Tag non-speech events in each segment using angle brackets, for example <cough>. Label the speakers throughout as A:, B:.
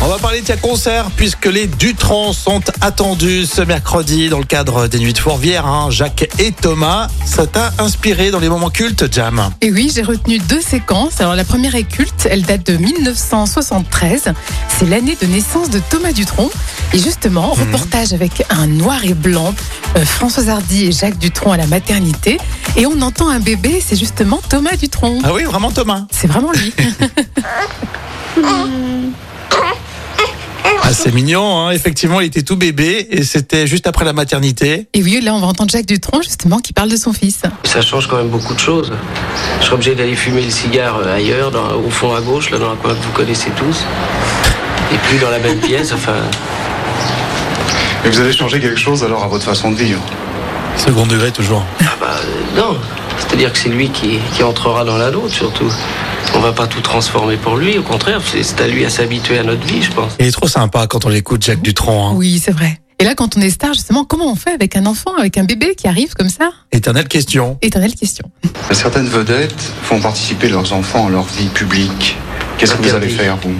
A: On va parler de concert puisque les Dutron sont attendus ce mercredi dans le cadre des Nuits de Fourvière. hein. Jacques et Thomas, ça t'a inspiré dans les moments cultes, Jam?
B: Et oui, j'ai retenu deux séquences. Alors la première est culte, elle date de 1973. C'est l'année de naissance de Thomas Dutronc. Et justement, reportage avec un noir et blanc, euh, Françoise Hardy et Jacques Dutronc à la maternité. Et on entend un bébé, c'est justement Thomas Dutronc.
A: Ah oui, vraiment Thomas.
B: C'est vraiment lui. <laughs> <laughs>
A: Ah, c'est mignon, hein. effectivement, il était tout bébé et c'était juste après la maternité.
B: Et oui, là on va entendre Jacques Dutronc justement qui parle de son fils.
C: Ça change quand même beaucoup de choses. Je serais obligé d'aller fumer le cigare euh, ailleurs, dans- au fond à gauche, là dans la coin que vous connaissez tous. Et plus dans la même pièce, enfin.
D: Et vous allez changer quelque chose alors à votre façon de vivre?
A: Second degré toujours.
C: Ah bah euh, non. C'est-à-dire que c'est lui qui, qui entrera dans la nôtre surtout. On va pas tout transformer pour lui, au contraire, c'est à lui à s'habituer à notre vie, je pense.
A: Il est trop sympa quand on l'écoute, Jacques Dutronc. hein.
B: Oui, c'est vrai. Et là, quand on est star, justement, comment on fait avec un enfant, avec un bébé qui arrive comme ça?
A: Éternelle question.
B: Éternelle question.
D: Certaines vedettes font participer leurs enfants à leur vie publique. Qu'est-ce que vous allez faire, vous?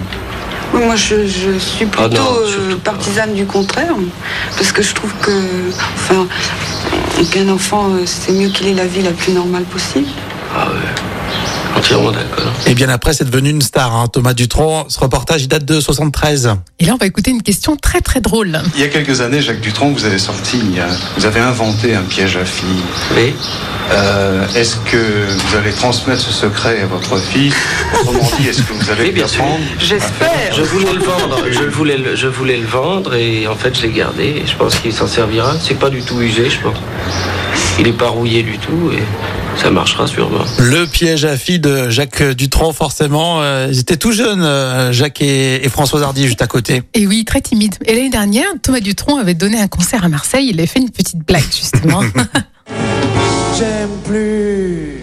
E: Oui, Moi, je, je suis plutôt
C: Ah non,
E: euh,
C: pas.
E: partisane du contraire, parce que je trouve que, enfin, qu'un enfant, euh, c'est mieux qu'il ait la vie la plus normale possible.
C: Ah ouais. Entièrement d'accord.
A: Et bien après, c'est devenu une star, hein, Thomas Dutronc. Ce reportage, il date de 73.
B: Et là, on va écouter une question très très drôle.
D: Il y a quelques années, Jacques Dutronc, vous avez sorti, il y a- vous avez inventé un piège à filles.
C: Oui.
D: Euh, est-ce que vous allez transmettre ce secret à votre fille? Autrement dit, est-ce que vous allez
C: Oui, bien sûr.
E: J'espère.
C: Je voulais le vendre, je voulais le, je voulais le vendre et en fait je l'ai gardé et je pense qu'il s'en servira. C'est pas du tout usé, je pense. Il est pas rouillé du tout et ça marchera sûrement.
A: Le piège à filles de Jacques Dutronc, forcément. euh, ils étaient tout jeunes, euh, Jacques et, et Françoise Hardy, juste à côté.
B: Et oui, très timide. Et l'année dernière, Thomas Dutronc avait donné un concert à Marseille. Il avait fait une petite blague, justement. <laughs>
F: J'aime plus.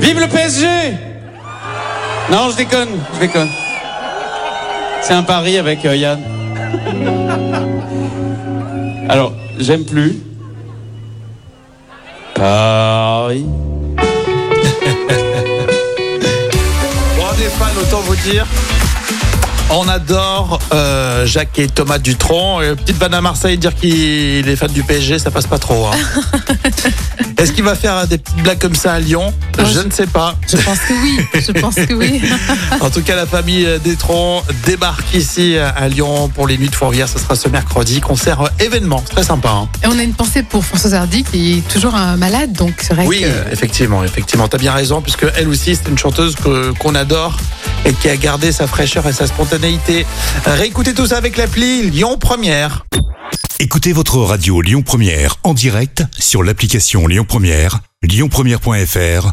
F: Vive le PSG Non, je déconne, je déconne. C'est un pari avec euh, Yann. Alors, j'aime plus. Paris.
A: Bon, on est fans, autant vous dire. On adore euh, Jacques et Thomas Dutronc. Euh, petite vanne à Marseille, dire qu'il est fan du PSG, ça passe pas trop. hein. <laughs> Est-ce qu'il va faire des petites blagues comme ça à Lyon? Je
B: je-
A: ne sais pas.
B: Je pense que oui. Je pense que oui. <laughs>
A: En tout cas, la famille Détron débarque ici à Lyon pour les Nuits de Fourvière. Ce sera ce mercredi. Concert euh, événement. C'est très sympa. hein.
B: Et on a une pensée pour Françoise Hardy qui est toujours un malade, donc c'est vrai
A: Oui,
B: que.
A: euh, effectivement, effectivement. T'as bien raison, puisque elle aussi, c'est une chanteuse que- qu'on adore et qui a gardé sa fraîcheur et sa spontanéité. Réécoutez tout ça avec l'appli Lyon Première.
G: Écoutez votre radio Lyon Première en direct sur l'application Lyon Première, lyonpremière.fr